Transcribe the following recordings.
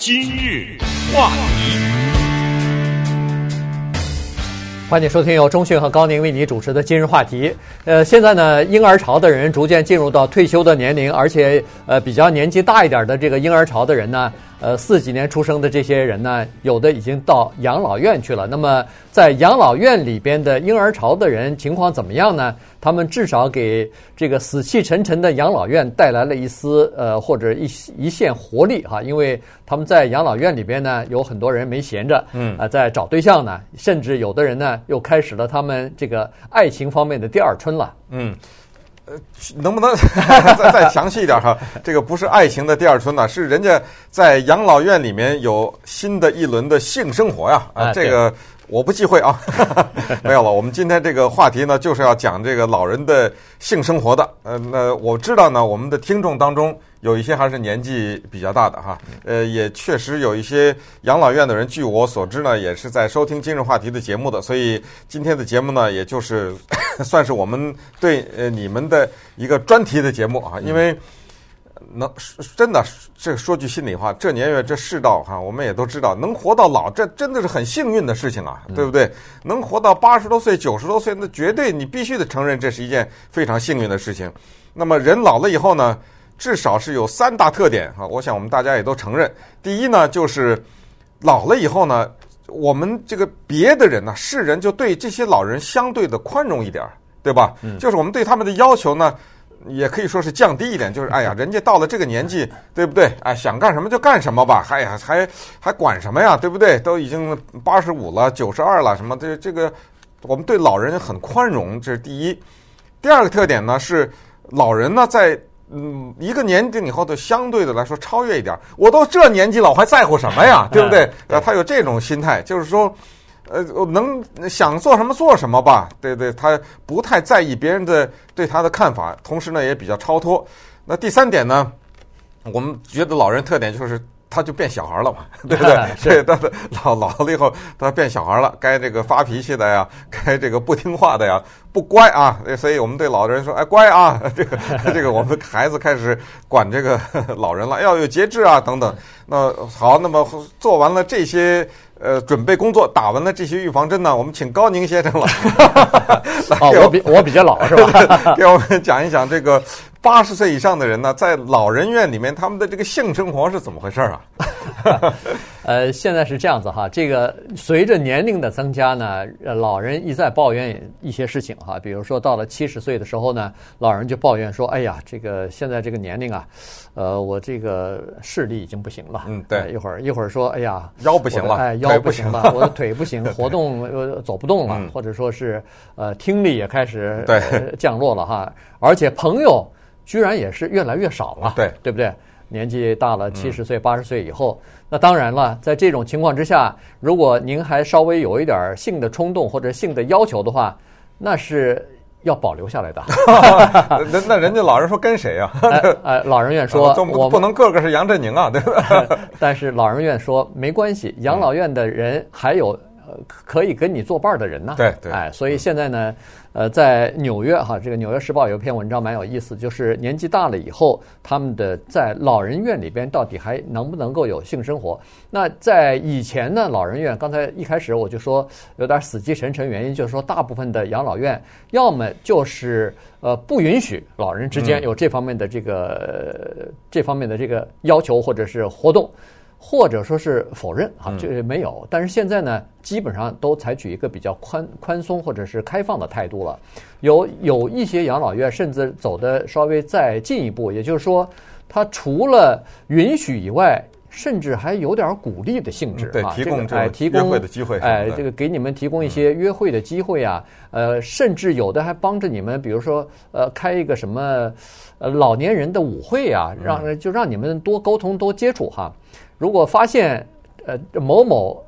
今日话题，欢迎收听由中讯和高宁为你主持的今日话题。呃，现在呢，婴儿潮的人逐渐进入到退休的年龄，而且呃比较年纪大一点的这个婴儿潮的人呢。呃，四几年出生的这些人呢，有的已经到养老院去了。那么，在养老院里边的婴儿潮的人情况怎么样呢？他们至少给这个死气沉沉的养老院带来了一丝呃，或者一一线活力哈。因为他们在养老院里边呢，有很多人没闲着，嗯，啊，在找对象呢，甚至有的人呢，又开始了他们这个爱情方面的第二春了，嗯。能不能 再再详细一点哈？这个不是爱情的第二春呐，是人家在养老院里面有新的一轮的性生活呀！啊，这个我不忌讳啊。没有了，我们今天这个话题呢，就是要讲这个老人的性生活的。呃，那我知道呢，我们的听众当中。有一些还是年纪比较大的哈，呃，也确实有一些养老院的人，据我所知呢，也是在收听今日话题的节目的，所以今天的节目呢，也就是 算是我们对呃你们的一个专题的节目啊，因为能真的这说句心里话，这年月这世道哈，我们也都知道，能活到老，这真的是很幸运的事情啊，对不对？能活到八十多岁、九十多岁，那绝对你必须得承认，这是一件非常幸运的事情。那么人老了以后呢？至少是有三大特点哈，我想我们大家也都承认。第一呢，就是老了以后呢，我们这个别的人呢，世人就对这些老人相对的宽容一点，对吧？嗯。就是我们对他们的要求呢，也可以说是降低一点。就是哎呀，人家到了这个年纪，对不对？哎，想干什么就干什么吧。哎呀，还还管什么呀？对不对？都已经八十五了、九十二了，什么这这个，我们对老人很宽容，这是第一。第二个特点呢是，老人呢在。嗯，一个年龄以后的相对的来说超越一点，我都这年纪了，我还在乎什么呀？对不对？呃，他有这种心态，就是说，呃，能想做什么做什么吧。对对，他不太在意别人的对他的看法，同时呢也比较超脱。那第三点呢，我们觉得老人特点就是。他就变小孩了嘛，对不对？对，他老老了以后，他变小孩了，该这个发脾气的呀，该这个不听话的呀，不乖啊。所以我们对老人说：“哎，乖啊！”这 个这个，我们孩子开始管这个老人了，要有节制啊，等等。那好，那么做完了这些呃准备工作，打完了这些预防针呢，我们请高宁先生了。哦，我比我比较老是吧？给我们讲一讲这个。八十岁以上的人呢，在老人院里面，他们的这个性生活是怎么回事啊？呃，现在是这样子哈，这个随着年龄的增加呢，老人一再抱怨一些事情哈，比如说到了七十岁的时候呢，老人就抱怨说：“哎呀，这个现在这个年龄啊，呃，我这个视力已经不行了。”嗯，对。一会儿一会儿说：“哎呀，腰不行了，哎，腰不行了，我的腿不行，活动呃走不动了，或者说是呃听力也开始对降落了哈，而且朋友。”居然也是越来越少了，对对不对？年纪大了，七十岁、八十岁以后，那当然了，在这种情况之下，如果您还稍微有一点性的冲动或者性的要求的话，那是要保留下来的。那那人家老人说跟谁呀？哎，老人院说，我不能个个是杨振宁啊，对吧？但是老人院说没关系，养老院的人还有可以跟你作伴的人呢。对对，哎，所以现在呢。呃，在纽约哈，这个《纽约时报》有一篇文章蛮有意思，就是年纪大了以后，他们的在老人院里边到底还能不能够有性生活？那在以前呢，老人院刚才一开始我就说有点死气沉沉，原因就是说大部分的养老院要么就是呃不允许老人之间有这方面的这个这方面的这个要求或者是活动。或者说是否认啊，这个没有。但是现在呢，基本上都采取一个比较宽宽松或者是开放的态度了。有有一些养老院甚至走得稍微再进一步，也就是说，它除了允许以外，甚至还有点鼓励的性质啊。对，提供哎，提供约会的机会，哎，这个给你们提供一些约会的机会啊。呃，甚至有的还帮着你们，比如说呃，开一个什么呃老年人的舞会啊，让就让你们多沟通多接触哈。如果发现，呃，某某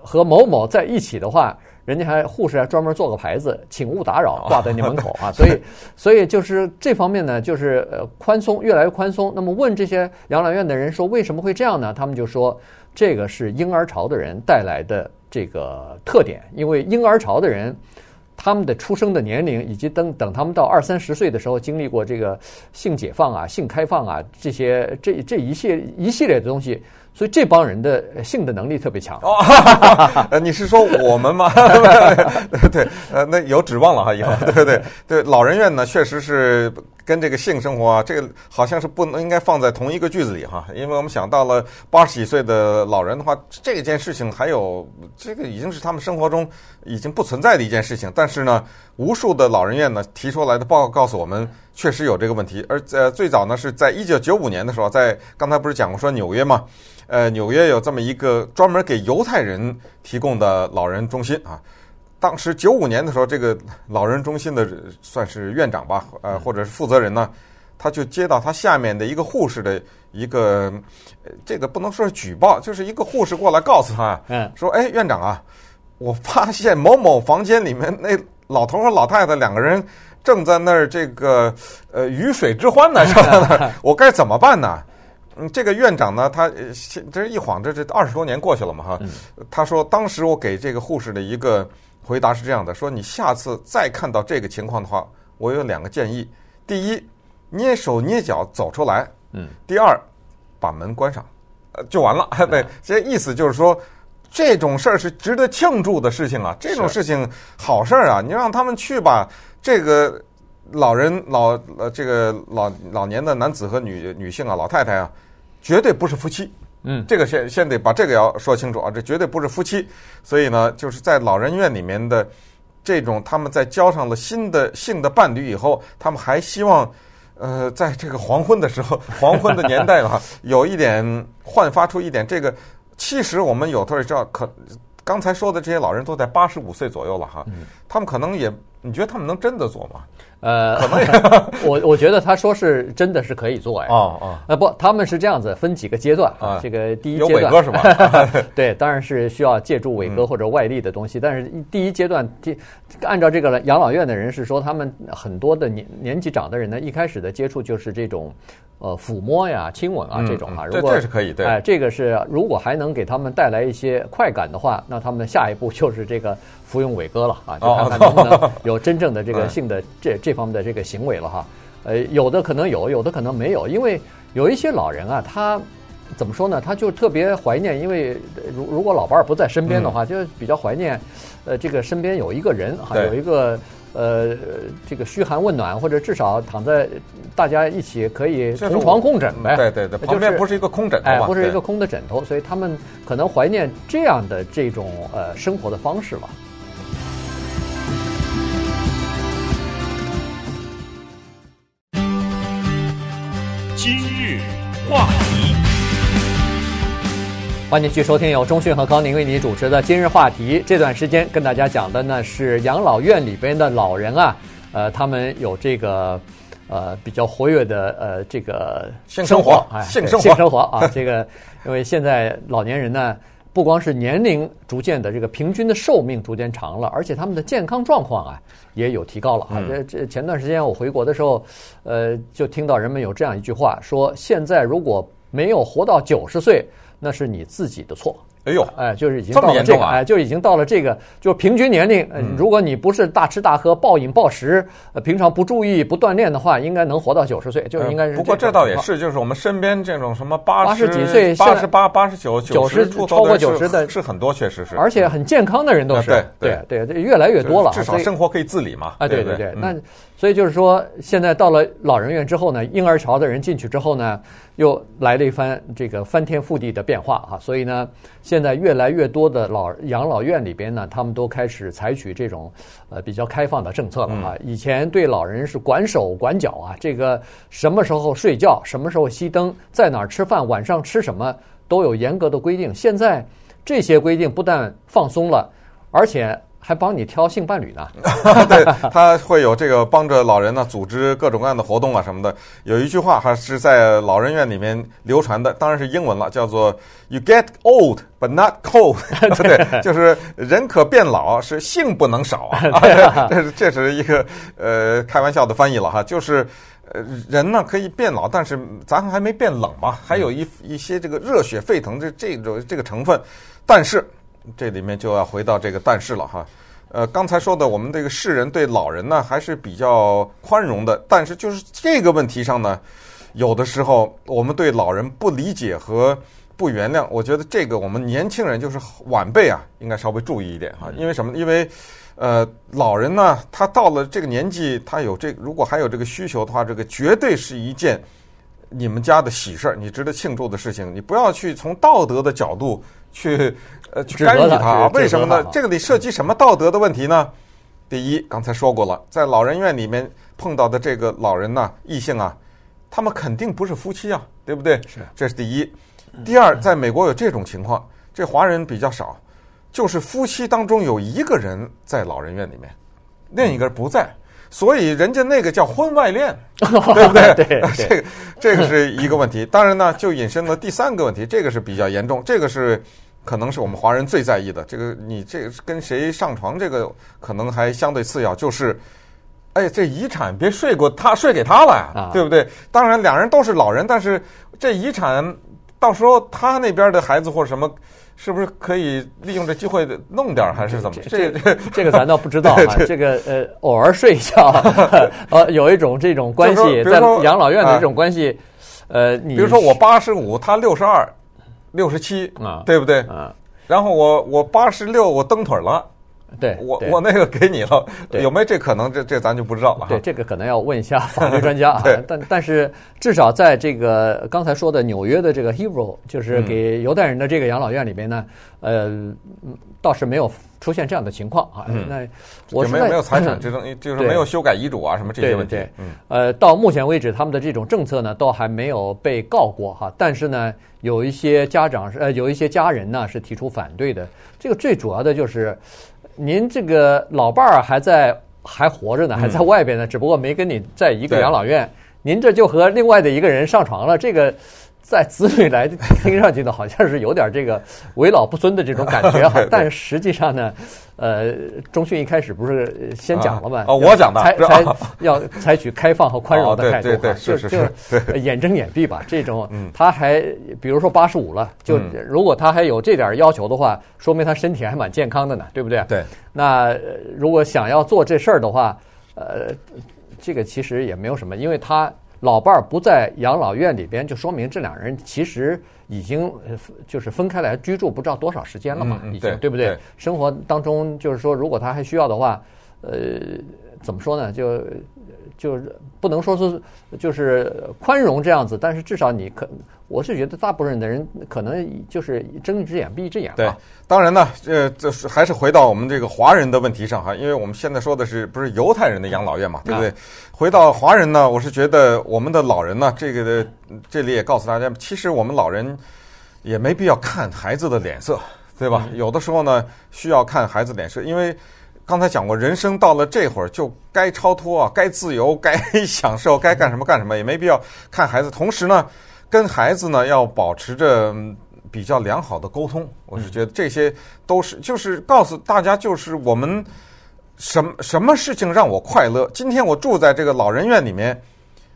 和某某在一起的话，人家还护士还专门做个牌子，请勿打扰，挂在你门口啊。所以，所以就是这方面呢，就是呃宽松，越来越宽松。那么问这些养老院的人说，为什么会这样呢？他们就说，这个是婴儿潮的人带来的这个特点，因为婴儿潮的人。他们的出生的年龄，以及等等他们到二三十岁的时候，经历过这个性解放啊、性开放啊这些这这一系一系列的东西，所以这帮人的性的能力特别强。哦，呃，你是说我们吗？对，呃，那有指望了哈，以后 对对对，老人院呢，确实是跟这个性生活啊，这个好像是不能应该放在同一个句子里哈，因为我们想到了八十几岁的老人的话，这件事情还有这个已经是他们生活中已经不存在的一件事情，但是呢，无数的老人院呢提出来的报告告诉我们，确实有这个问题，而呃最早呢是在一九九五年的时候，在刚才不是讲过说纽约吗？呃，纽约有这么一个专门给犹太人提供的老人中心啊。当时九五年的时候，这个老人中心的算是院长吧，呃，或者是负责人呢，他就接到他下面的一个护士的一个，这个不能说是举报，就是一个护士过来告诉他，嗯，说，哎，院长啊，我发现某某房间里面那老头和老太太两个人正在那儿这个呃鱼水之欢呢，正在那儿，我该怎么办呢？嗯，这个院长呢，他这是一晃，这这二十多年过去了嘛，哈。他说，当时我给这个护士的一个回答是这样的：说你下次再看到这个情况的话，我有两个建议。第一，捏手捏脚走出来；嗯，第二，把门关上，呃，就完了。对，这意思就是说，这种事儿是值得庆祝的事情啊，这种事情好事儿啊，你让他们去吧，这个。老人老呃，这个老老年的男子和女女性啊，老太太啊，绝对不是夫妻。嗯，这个先先得把这个要说清楚啊，这绝对不是夫妻。所以呢，就是在老人院里面的这种，他们在交上了新的性的伴侣以后，他们还希望呃，在这个黄昏的时候，黄昏的年代啊，有一点焕发出一点这个。其实我们有时候知道，可刚才说的这些老人都在八十五岁左右了哈，他们可能也，你觉得他们能真的做吗？呃，我我觉得他说是真的是可以做哎。哦哦，呃不，他们是这样子分几个阶段啊。这个第一阶段有伟哥是吧？对，当然是需要借助伟哥或者外力的东西。但是第一阶段，第按照这个养老院的人是说，他们很多的年年纪长的人呢，一开始的接触就是这种呃抚摸呀、亲吻啊这种啊。如果这是可以对。哎，这个是如果还能给他们带来一些快感的话，那他们下一步就是这个。服用伟哥了啊，就看看能不能 有真正的这个性的这这方面的这个行为了哈。呃，有的可能有，有的可能没有，因为有一些老人啊，他怎么说呢？他就特别怀念，因为如如果老伴儿不在身边的话，就比较怀念，呃，这个身边有一个人哈，有一个呃这个嘘寒问暖，或者至少躺在大家一起可以同床共枕呗。对对对，旁边不是一个空枕头，哎，不是一个空的枕头，所以他们可能怀念这样的这种呃生活的方式吧。欢迎继续收听由中讯和高宁为你主持的今日话题。这段时间跟大家讲的呢是养老院里边的老人啊，呃，他们有这个呃比较活跃的呃这个性生活，性生活，性生活啊，这个因为现在老年人呢。不光是年龄逐渐的这个平均的寿命逐渐长了，而且他们的健康状况啊也有提高了啊。这这前段时间我回国的时候，呃，就听到人们有这样一句话说：现在如果没有活到九十岁，那是你自己的错。哎呦，哎，就是已经到了这个，哎，就已经到了这个，就平均年龄。如果你不是大吃大喝、暴饮暴食，呃，平常不注意、不锻炼的话，应该能活到九十岁，就应该是。不过这倒也是，就是我们身边这种什么八十几岁、八十八、八十九、九十超过九十的，是很多，确实是。而且很健康的人都是，对对对，越来越多了。至少生活可以自理嘛。啊，对对对，那。所以就是说，现在到了老人院之后呢，婴儿潮的人进去之后呢，又来了一番这个翻天覆地的变化啊。所以呢，现在越来越多的老养老院里边呢，他们都开始采取这种呃比较开放的政策了啊。以前对老人是管手管脚啊，这个什么时候睡觉，什么时候熄灯，在哪儿吃饭，晚上吃什么都有严格的规定。现在这些规定不但放松了，而且。还帮你挑性伴侣呢，对，他会有这个帮着老人呢组织各种各样的活动啊什么的。有一句话还是在老人院里面流传的，当然是英文了，叫做 “You get old but not cold”，对，就是人可变老，是性不能少啊。这是这是一个呃开玩笑的翻译了哈，就是呃人呢可以变老，但是咱还没变冷嘛，还有一一些这个热血沸腾的这种这个成分，但是。这里面就要回到这个但是了哈，呃，刚才说的我们这个世人对老人呢还是比较宽容的，但是就是这个问题上呢，有的时候我们对老人不理解和不原谅，我觉得这个我们年轻人就是晚辈啊，应该稍微注意一点哈。因为什么？因为呃，老人呢，他到了这个年纪，他有这如果还有这个需求的话，这个绝对是一件你们家的喜事儿，你值得庆祝的事情。你不要去从道德的角度去呃去干预他啊。为什么呢？这个里涉及什么道德的问题呢？第一，刚才说过了，在老人院里面碰到的这个老人呢，异性啊，他们肯定不是夫妻啊，对不对？是，这是第一。第二，在美国有这种情况，这华人比较少，就是夫妻当中有一个人在老人院里面，另一个人不在，所以人家那个叫婚外恋，对不对？对，对 这个这个是一个问题。当然呢，就引申了第三个问题，这个是比较严重，这个是可能是我们华人最在意的。这个你这个跟谁上床，这个可能还相对次要，就是，哎，这遗产别睡过他，睡给他了呀，对不对？当然，两人都是老人，但是这遗产。到时候他那边的孩子或者什么，是不是可以利用这机会弄点还是怎么？这这这个咱倒不知道啊。这个呃，偶尔睡一觉，呃，有一种这种关系，在养老院的这种关系，呃，你比如说我八十五，他六十二，六十七啊，对不对？啊，然后我我八十六，我蹬腿了。对，我我那个给你了，有没有这可能？这这咱就不知道了。对，这个可能要问一下法律 专家啊。但但是至少在这个刚才说的纽约的这个 Hillbrook，就是给犹太人的这个养老院里边呢，呃，倒是没有出现这样的情况啊。那我没有没有财产之争，就是没有修改遗嘱啊什么这些问题。对，呃，到目前为止，他们的这种政策呢，都还没有被告过哈。但是呢，有一些家长是呃，有一些家人呢是提出反对的。这个最主要的就是。您这个老伴儿还在还活着呢，还在外边呢，只不过没跟你在一个养老院。您这就和另外的一个人上床了，这个在子女来听上去呢，好像是有点这个为老不尊的这种感觉哈。但实际上呢，呃，中迅一开始不是先讲了吗？哦，我讲的，才才要采取开放和宽容的态度，对对，是是是，眼睁眼闭吧。这种，他还比如说八十五了，就如果他还有这点要求的话，说明他身体还蛮健康的呢，对不对？对。那如果想要做这事儿的话，呃。这个其实也没有什么，因为他老伴儿不在养老院里边，就说明这两人其实已经就是分开来居住，不知道多少时间了嘛，已经对，对不对，对？生活当中就是说，如果他还需要的话，呃，怎么说呢？就就是不能说是就是宽容这样子，但是至少你可。我是觉得大部分的人可能就是睁一只眼闭一只眼。对，当然呢，呃，这是还是回到我们这个华人的问题上哈，因为我们现在说的是不是犹太人的养老院嘛，对不对？回到华人呢，我是觉得我们的老人呢，这个的这里也告诉大家，其实我们老人也没必要看孩子的脸色，对吧？有的时候呢，需要看孩子脸色，因为刚才讲过，人生到了这会儿就该超脱啊，该自由，该享受，该干什么干什么，也没必要看孩子。同时呢。跟孩子呢要保持着比较良好的沟通，我是觉得这些都是就是告诉大家，就是我们什么什么事情让我快乐。今天我住在这个老人院里面，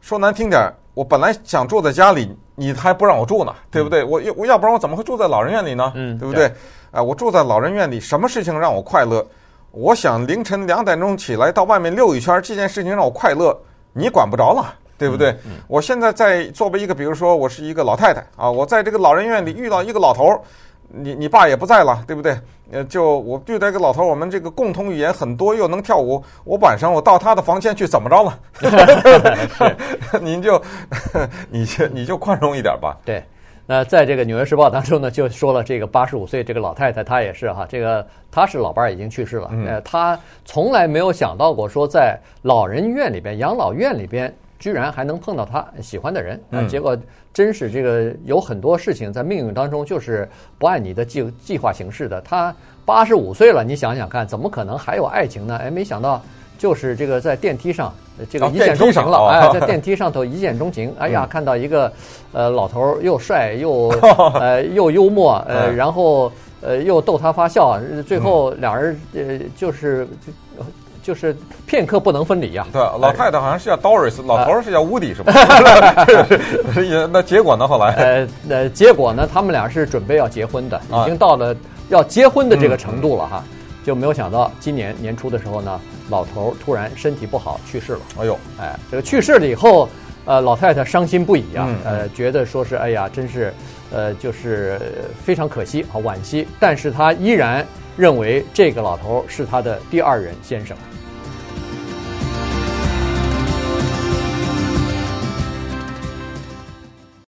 说难听点，我本来想住在家里，你还不让我住呢，对不对？我要我要不然我怎么会住在老人院里呢？嗯，对不对？啊，我住在老人院里，什么事情让我快乐？我想凌晨两点钟起来到外面溜一圈，这件事情让我快乐，你管不着了。对不对？嗯嗯、我现在在作为一个，比如说我是一个老太太啊，我在这个老人院里遇到一个老头儿，你你爸也不在了，对不对？呃，就我遇到一个老头儿，我们这个共同语言很多，又能跳舞，我晚上我到他的房间去，怎么着了？您就 你就你就宽容一点吧。对，那在这个《纽约时报》当中呢，就说了这个八十五岁这个老太太，她也是哈，这个她是老伴儿已经去世了，呃，她从来没有想到过说在老人院里边、养老院里边。居然还能碰到她喜欢的人，啊，结果真是这个有很多事情在命运当中就是不按你的计计划行事的。她八十五岁了，你想想看，怎么可能还有爱情呢？哎，没想到就是这个在电梯上，这个一见钟情了，哎，在电梯上头一见钟情，哎呀，看到一个呃老头又帅又 呃又幽默，呃，然后呃又逗他发笑，最后俩人呃就是就。就是片刻不能分离呀。对，老太太好像是叫 Doris，老头是叫 Woody，是吧？那结果呢？后来？呃，那结果呢？他们俩是准备要结婚的，已经到了要结婚的这个程度了哈，就没有想到今年年初的时候呢，老头突然身体不好去世了。哎呦，哎，这个去世了以后，呃，老太太伤心不已啊，呃，觉得说是哎呀，真是。呃，就是非常可惜啊，惋惜。但是她依然认为这个老头是她的第二任先生。